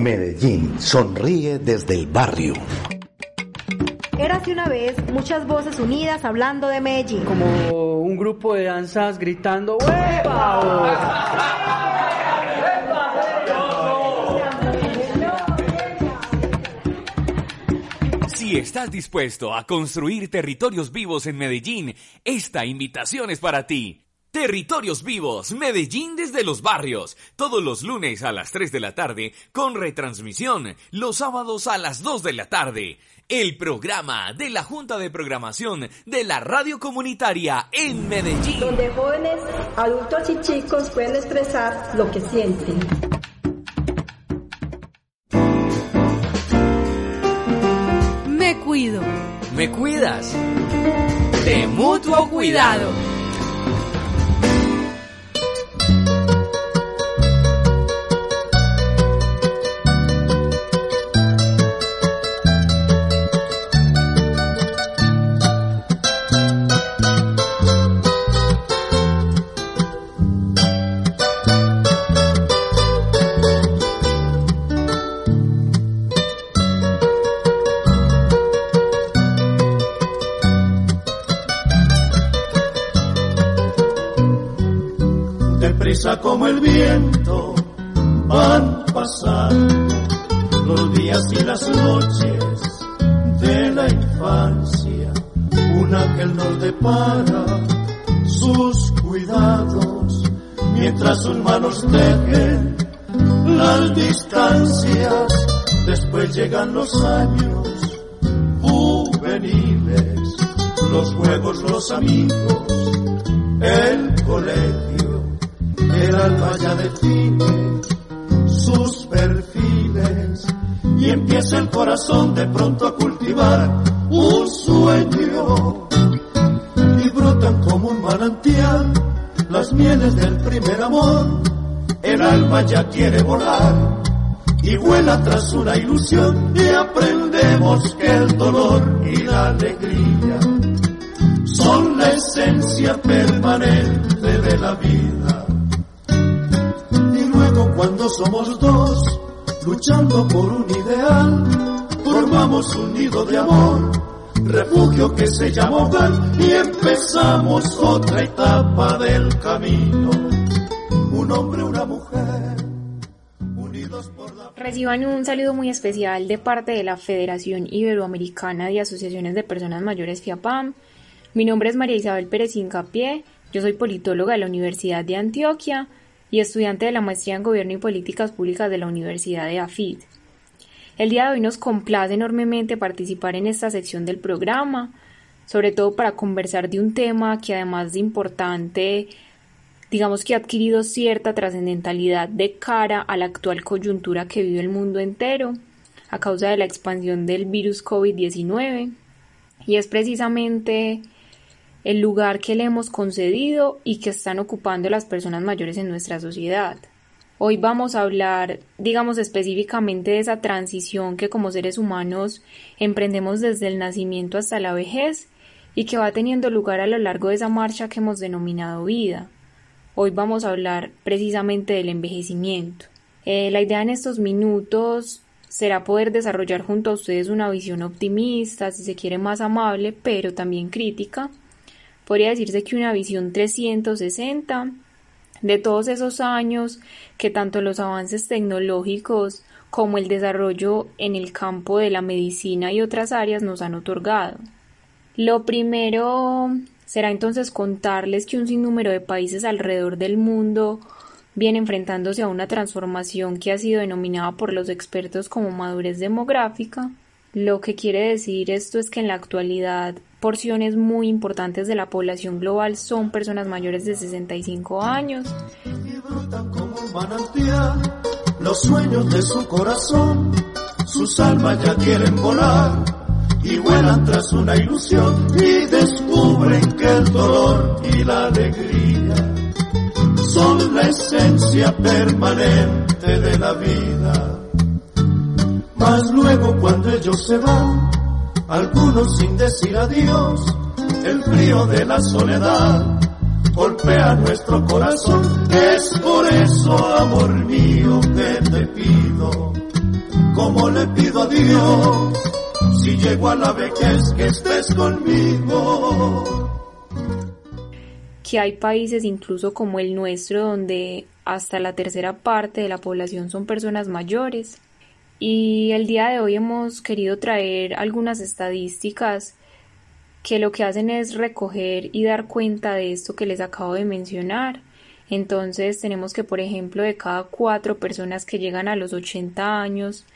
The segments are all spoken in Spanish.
Medellín sonríe desde el barrio. Érase una vez muchas voces unidas hablando de Medellín. Como un grupo de danzas gritando ¡Huepa! Si estás dispuesto a construir territorios vivos en Medellín, esta invitación es para ti. Territorios Vivos, Medellín desde los barrios, todos los lunes a las 3 de la tarde, con retransmisión los sábados a las 2 de la tarde. El programa de la Junta de Programación de la Radio Comunitaria en Medellín. Donde jóvenes, adultos y chicos pueden expresar lo que sienten. Me cuido. ¿Me cuidas? De mutuo cuidado. Juegos, los amigos, el colegio, el alma ya define sus perfiles y empieza el corazón de pronto a cultivar un sueño y brotan como un manantial las mieles del primer amor. El alma ya quiere volar y vuela tras una ilusión y aprendemos que el dolor y la alegría la esencia permanente de la vida. Y luego cuando somos dos, luchando por un ideal, formamos un nido de amor, refugio que se llama hogar y empezamos otra etapa del camino. Un hombre, una mujer, unidos por la... Reciban un saludo muy especial de parte de la Federación Iberoamericana de Asociaciones de Personas Mayores FIAPAM. Mi nombre es María Isabel Pérez Incapié, yo soy politóloga de la Universidad de Antioquia y estudiante de la maestría en Gobierno y Políticas Públicas de la Universidad de AFID. El día de hoy nos complace enormemente participar en esta sección del programa, sobre todo para conversar de un tema que además de importante, digamos que ha adquirido cierta trascendentalidad de cara a la actual coyuntura que vive el mundo entero a causa de la expansión del virus COVID-19 y es precisamente el lugar que le hemos concedido y que están ocupando las personas mayores en nuestra sociedad. Hoy vamos a hablar, digamos específicamente de esa transición que como seres humanos emprendemos desde el nacimiento hasta la vejez y que va teniendo lugar a lo largo de esa marcha que hemos denominado vida. Hoy vamos a hablar precisamente del envejecimiento. Eh, la idea en estos minutos será poder desarrollar junto a ustedes una visión optimista, si se quiere más amable, pero también crítica. Podría decirse que una visión 360 de todos esos años que tanto los avances tecnológicos como el desarrollo en el campo de la medicina y otras áreas nos han otorgado. Lo primero será entonces contarles que un sinnúmero de países alrededor del mundo viene enfrentándose a una transformación que ha sido denominada por los expertos como madurez demográfica. Lo que quiere decir esto es que en la actualidad porciones muy importantes de la población global son personas mayores de 65 años. los sueños de su corazón, sus almas ya quieren volar y vuelan tras una ilusión y descubren que el dolor y la alegría son la esencia permanente de la vida. Mas luego cuando ellos se van, algunos sin decir adiós, el frío de la soledad golpea nuestro corazón. Es por eso, amor mío, que te pido, como le pido a Dios, si llego a la vejez que estés conmigo. Que hay países incluso como el nuestro donde hasta la tercera parte de la población son personas mayores. Y el día de hoy hemos querido traer algunas estadísticas que lo que hacen es recoger y dar cuenta de esto que les acabo de mencionar. Entonces tenemos que, por ejemplo, de cada cuatro personas que llegan a los 80 años,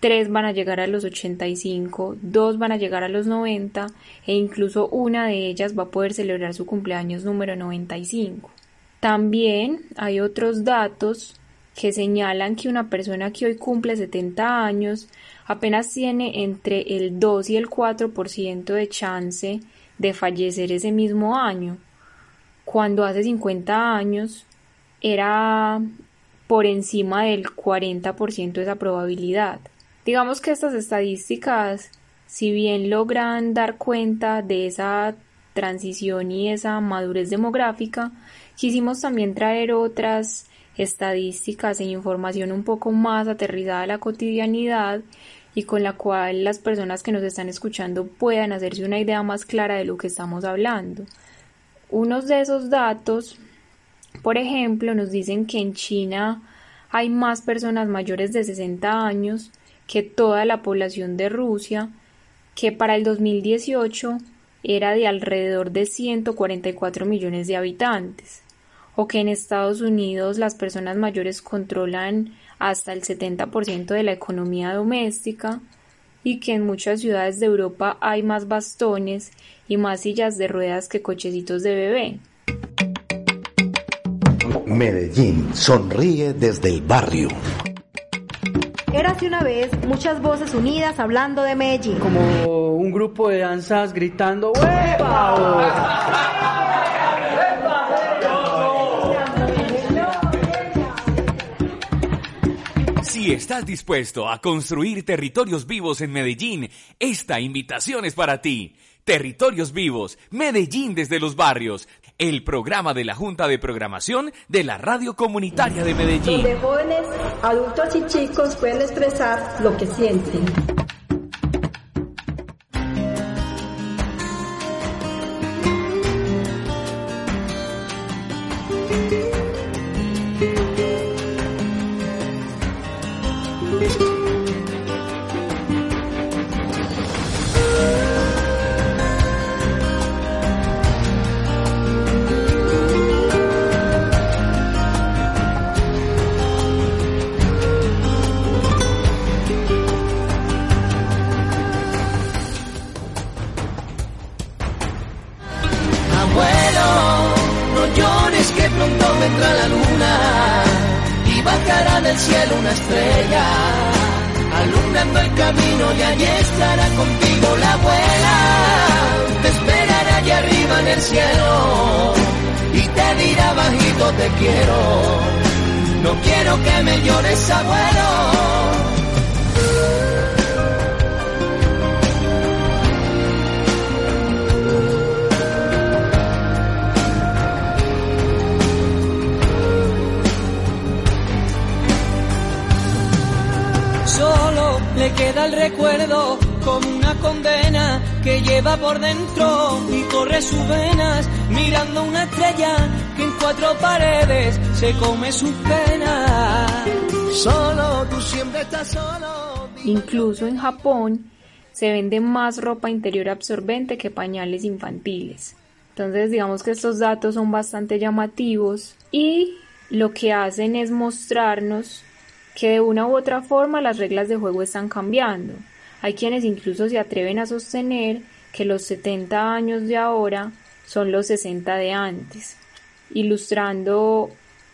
tres van a llegar a los 85, dos van a llegar a los 90 e incluso una de ellas va a poder celebrar su cumpleaños número 95. También hay otros datos que señalan que una persona que hoy cumple 70 años apenas tiene entre el 2 y el 4% de chance de fallecer ese mismo año, cuando hace 50 años era por encima del 40% de esa probabilidad. Digamos que estas estadísticas, si bien logran dar cuenta de esa transición y esa madurez demográfica, quisimos también traer otras estadísticas e información un poco más aterrizada a la cotidianidad y con la cual las personas que nos están escuchando puedan hacerse una idea más clara de lo que estamos hablando. Unos de esos datos, por ejemplo, nos dicen que en China hay más personas mayores de 60 años que toda la población de Rusia, que para el 2018 era de alrededor de 144 millones de habitantes, o que en Estados Unidos las personas mayores controlan hasta el 70% de la economía doméstica y que en muchas ciudades de Europa hay más bastones y más sillas de ruedas que cochecitos de bebé. Medellín sonríe desde el barrio. Érase una vez muchas voces unidas hablando de Medellín. Como un grupo de danzas gritando ¡Huepa! Si estás dispuesto a construir territorios vivos en Medellín, esta invitación es para ti. Territorios Vivos, Medellín desde los barrios, el programa de la Junta de Programación de la Radio Comunitaria de Medellín. Donde jóvenes, adultos y chicos pueden expresar lo que sienten. alumbrando el camino y allí estará contigo la abuela. Te esperará allá arriba en el cielo y te dirá bajito te quiero. No quiero que me llores, abuelo queda el recuerdo como una condena que lleva por dentro y corre sus venas mirando una estrella que en cuatro paredes se come sus penas. Solo, tú siempre estás solo. Incluso en Japón se vende más ropa interior absorbente que pañales infantiles. Entonces digamos que estos datos son bastante llamativos y lo que hacen es mostrarnos que de una u otra forma las reglas de juego están cambiando. Hay quienes incluso se atreven a sostener que los 70 años de ahora son los 60 de antes, ilustrando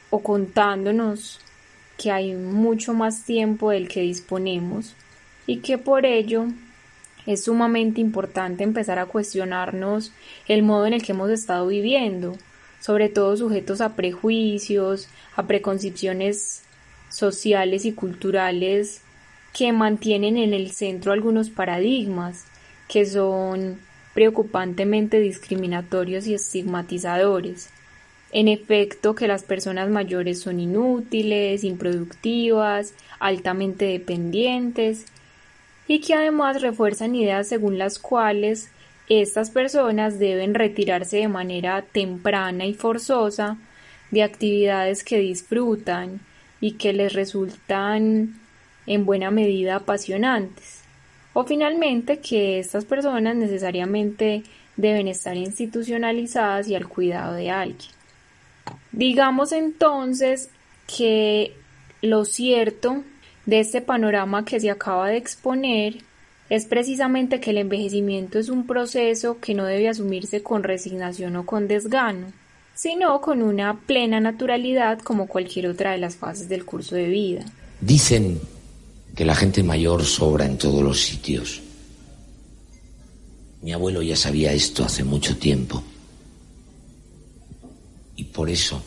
o contándonos que hay mucho más tiempo del que disponemos y que por ello es sumamente importante empezar a cuestionarnos el modo en el que hemos estado viviendo, sobre todo sujetos a prejuicios, a preconcepciones sociales y culturales que mantienen en el centro algunos paradigmas que son preocupantemente discriminatorios y estigmatizadores. En efecto, que las personas mayores son inútiles, improductivas, altamente dependientes y que además refuerzan ideas según las cuales estas personas deben retirarse de manera temprana y forzosa de actividades que disfrutan y que les resultan en buena medida apasionantes. O finalmente que estas personas necesariamente deben estar institucionalizadas y al cuidado de alguien. Digamos entonces que lo cierto de este panorama que se acaba de exponer es precisamente que el envejecimiento es un proceso que no debe asumirse con resignación o con desgano, sino con una plena naturalidad como cualquier otra de las fases del curso de vida. Dicen que la gente mayor sobra en todos los sitios. Mi abuelo ya sabía esto hace mucho tiempo. Y por eso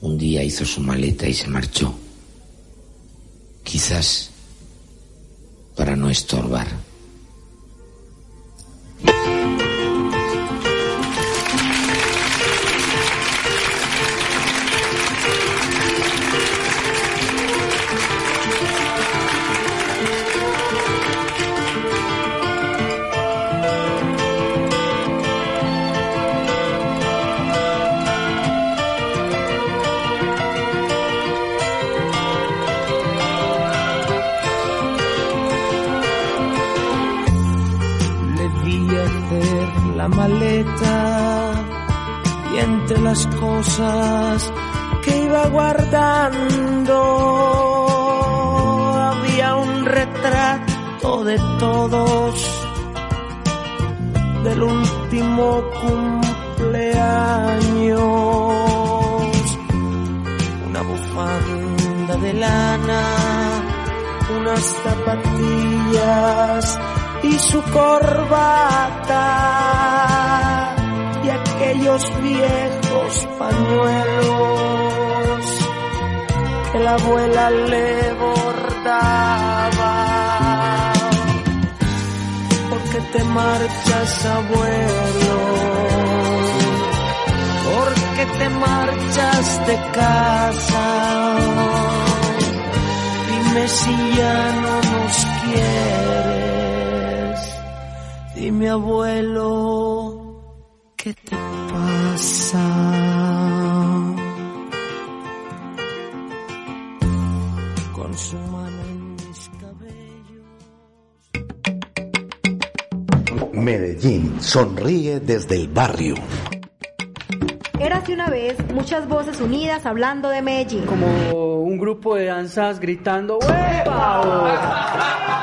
un día hizo su maleta y se marchó. Quizás para no estorbar. Y entre las cosas que iba guardando había un retrato de todos del último cumpleaños. Una bufanda de lana unas zapatillas y su corbata y aquellos viejos pañuelos que la abuela le bordaba. Porque te marchas, abuelo? Porque te marchas de casa? Dime si ya no nos quieres mi abuelo, ¿qué te pasa? Con su mano en mis cabellos. Medellín sonríe desde el barrio. Érase una vez muchas voces unidas hablando de Medellín. Como un grupo de danzas gritando ¡Huepa!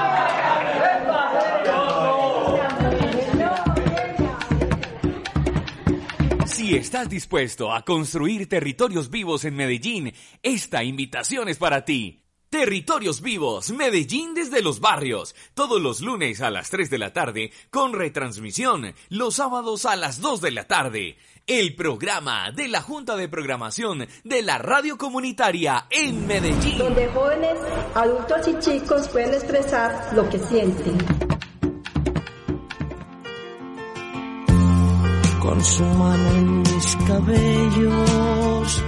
Si estás dispuesto a construir territorios vivos en Medellín, esta invitación es para ti. Territorios Vivos, Medellín desde los barrios, todos los lunes a las 3 de la tarde, con retransmisión los sábados a las 2 de la tarde. El programa de la Junta de Programación de la Radio Comunitaria en Medellín. Donde jóvenes, adultos y chicos pueden expresar lo que sienten. Con su mano en mis cabellos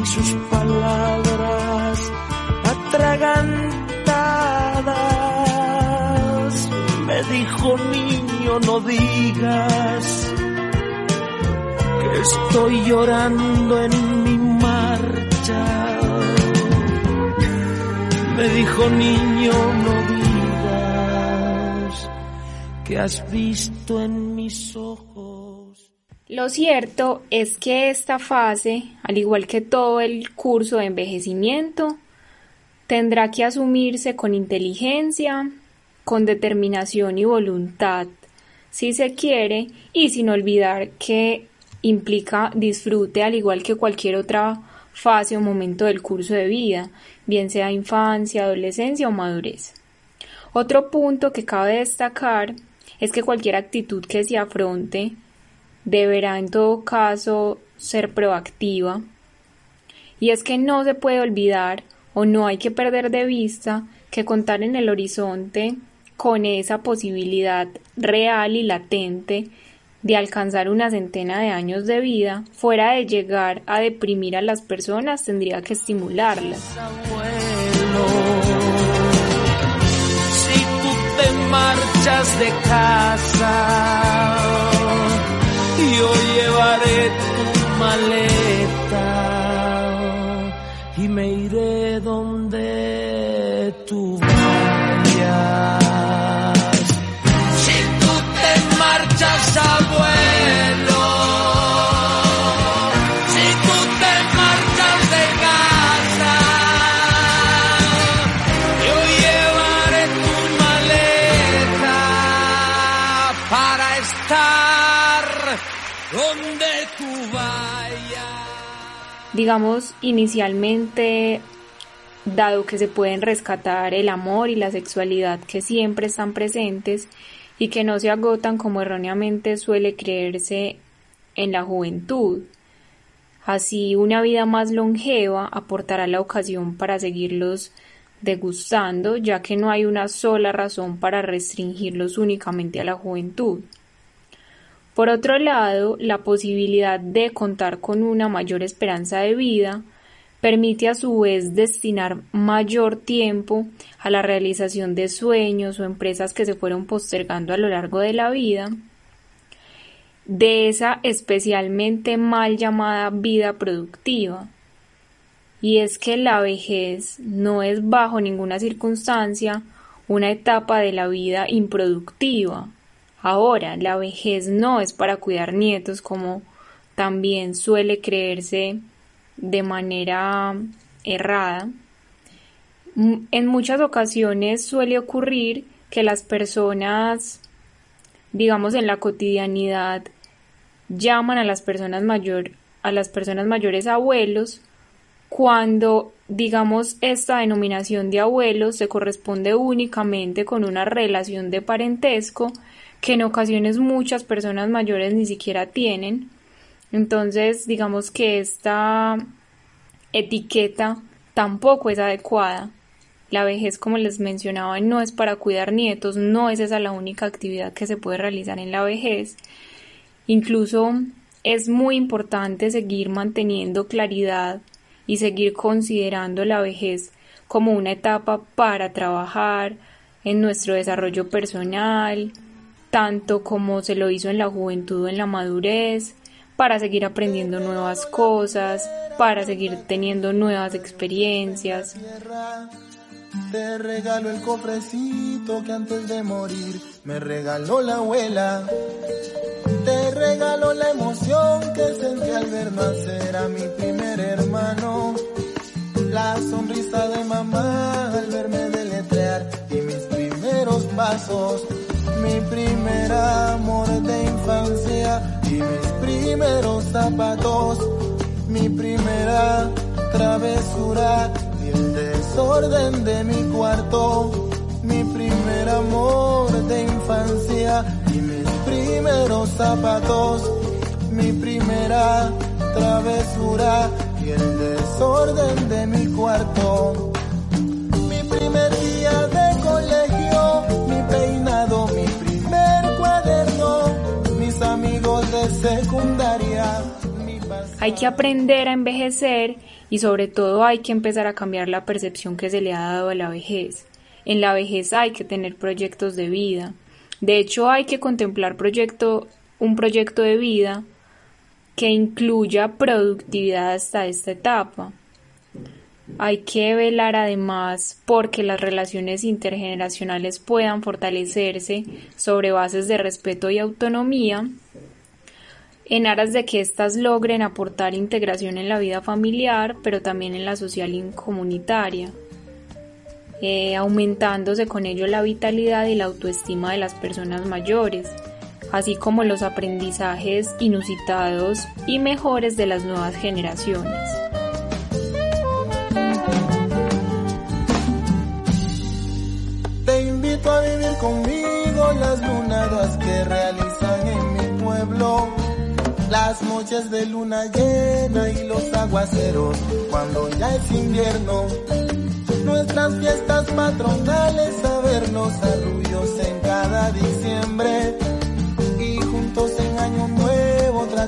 y sus palabras atragantadas. Me dijo niño no digas que estoy llorando en mi marcha. Me dijo niño no digas que has visto en mis ojos lo cierto es que esta fase, al igual que todo el curso de envejecimiento, tendrá que asumirse con inteligencia, con determinación y voluntad, si se quiere, y sin olvidar que implica disfrute al igual que cualquier otra fase o momento del curso de vida, bien sea infancia, adolescencia o madurez. Otro punto que cabe destacar es que cualquier actitud que se afronte deberá en todo caso ser proactiva y es que no se puede olvidar o no hay que perder de vista que contar en el horizonte con esa posibilidad real y latente de alcanzar una centena de años de vida, fuera de llegar a deprimir a las personas, tendría que estimularlas. Si tú te marchas de casa, yo llevaré tu maleta y me iré donde digamos, inicialmente, dado que se pueden rescatar el amor y la sexualidad que siempre están presentes y que no se agotan como erróneamente suele creerse en la juventud. Así, una vida más longeva aportará la ocasión para seguirlos degustando, ya que no hay una sola razón para restringirlos únicamente a la juventud. Por otro lado, la posibilidad de contar con una mayor esperanza de vida permite a su vez destinar mayor tiempo a la realización de sueños o empresas que se fueron postergando a lo largo de la vida, de esa especialmente mal llamada vida productiva. Y es que la vejez no es bajo ninguna circunstancia una etapa de la vida improductiva, Ahora, la vejez no es para cuidar nietos como también suele creerse de manera errada. En muchas ocasiones suele ocurrir que las personas, digamos en la cotidianidad, llaman a las personas mayor, a las personas mayores abuelos cuando digamos esta denominación de abuelos se corresponde únicamente con una relación de parentesco que en ocasiones muchas personas mayores ni siquiera tienen. Entonces, digamos que esta etiqueta tampoco es adecuada. La vejez, como les mencionaba, no es para cuidar nietos, no es esa la única actividad que se puede realizar en la vejez. Incluso es muy importante seguir manteniendo claridad y seguir considerando la vejez como una etapa para trabajar en nuestro desarrollo personal, tanto como se lo hizo en la juventud o en la madurez, para seguir aprendiendo nuevas cosas, para seguir teniendo nuevas experiencias. Te regalo el cofrecito que antes de morir me regaló la abuela. Te regalo la emoción que sentí al ver nacer a mi primer hermano. La sonrisa de mamá al verme deletrear. Y mis primeros pasos mi primer amor de infancia. Y mis primeros zapatos, mi primera travesura. Y el desorden de mi cuarto, mi primer amor de infancia. Y mis primeros zapatos, mi primera travesura. Y el desorden de mi cuarto. Hay que aprender a envejecer y sobre todo hay que empezar a cambiar la percepción que se le ha dado a la vejez. En la vejez hay que tener proyectos de vida. De hecho, hay que contemplar proyecto, un proyecto de vida que incluya productividad hasta esta etapa. Hay que velar además porque las relaciones intergeneracionales puedan fortalecerse sobre bases de respeto y autonomía en aras de que éstas logren aportar integración en la vida familiar, pero también en la social y comunitaria, eh, aumentándose con ello la vitalidad y la autoestima de las personas mayores, así como los aprendizajes inusitados y mejores de las nuevas generaciones. Te invito a vivir conmigo las lunadas que realizan en mi pueblo, las noches de luna llena y los aguaceros cuando ya es invierno nuestras fiestas patronales, a vernos arrullos en cada diciembre.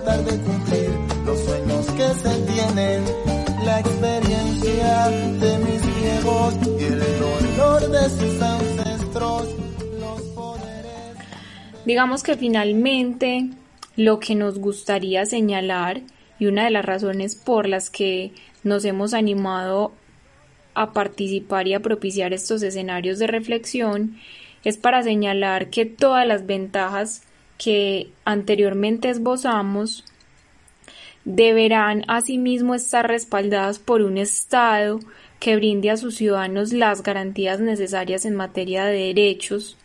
De cumplir los sueños que se tienen, la experiencia de mis viejos y el dolor de sus ancestros, los poderes. Digamos que finalmente lo que nos gustaría señalar y una de las razones por las que nos hemos animado a participar y a propiciar estos escenarios de reflexión es para señalar que todas las ventajas que anteriormente esbozamos deberán asimismo estar respaldadas por un Estado que brinde a sus ciudadanos las garantías necesarias en materia de derechos,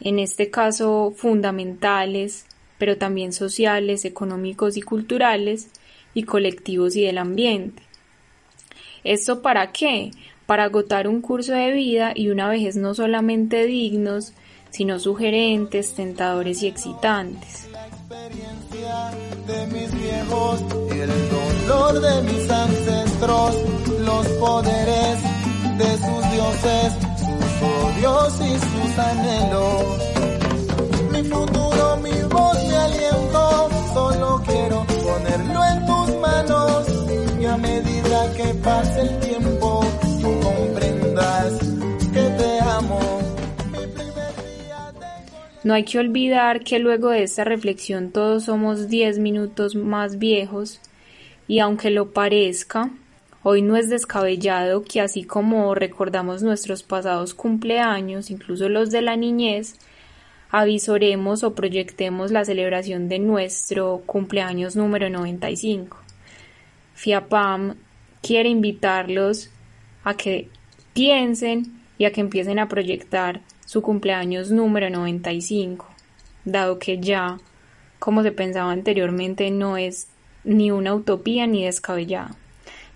en este caso fundamentales, pero también sociales, económicos y culturales, y colectivos y del ambiente. ¿Esto para qué? Para agotar un curso de vida y una vejez no solamente dignos, sino sugerentes, tentadores y excitantes. de mis viejos y el dolor de mis ancestros, los poderes de sus dioses, sus odios y sus anhelos. No hay que olvidar que luego de esta reflexión todos somos 10 minutos más viejos y aunque lo parezca, hoy no es descabellado que así como recordamos nuestros pasados cumpleaños, incluso los de la niñez, avisoremos o proyectemos la celebración de nuestro cumpleaños número 95. FIAPAM quiere invitarlos a que piensen y a que empiecen a proyectar su cumpleaños número 95, dado que ya, como se pensaba anteriormente, no es ni una utopía ni descabellada.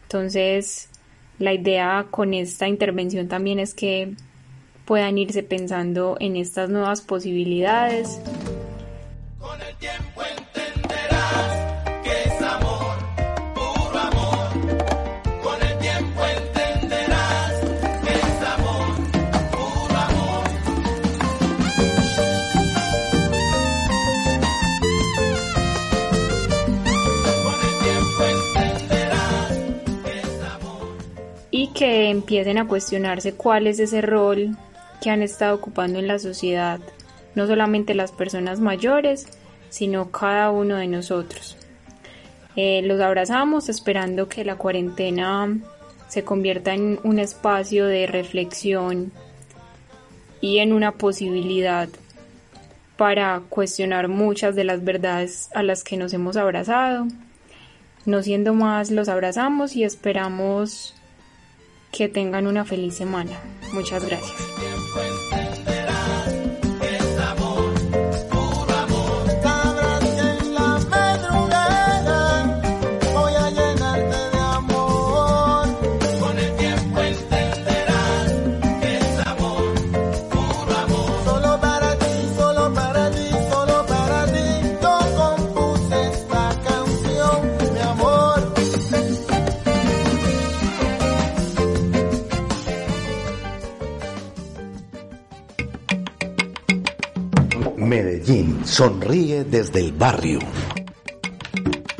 Entonces, la idea con esta intervención también es que puedan irse pensando en estas nuevas posibilidades. Que empiecen a cuestionarse cuál es ese rol que han estado ocupando en la sociedad, no solamente las personas mayores, sino cada uno de nosotros. Eh, los abrazamos esperando que la cuarentena se convierta en un espacio de reflexión y en una posibilidad para cuestionar muchas de las verdades a las que nos hemos abrazado. No siendo más, los abrazamos y esperamos que tengan una feliz semana. Muchas gracias. Medellín sonríe desde el barrio.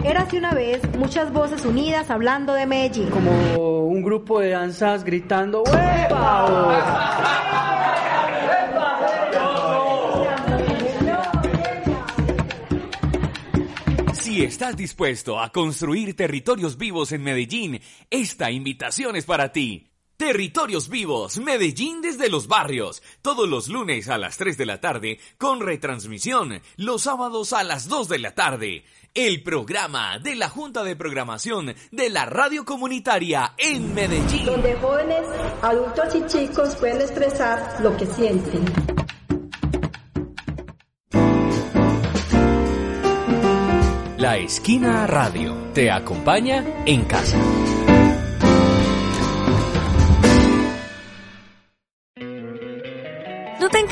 Érase una vez muchas voces unidas hablando de Medellín. Como un grupo de danzas gritando ¡Huepa! Si estás dispuesto a construir territorios vivos en Medellín, esta invitación es para ti. Territorios Vivos, Medellín desde los barrios, todos los lunes a las 3 de la tarde, con retransmisión los sábados a las 2 de la tarde. El programa de la Junta de Programación de la Radio Comunitaria en Medellín. donde jóvenes, adultos y chicos pueden expresar lo que sienten. La Esquina Radio te acompaña en casa.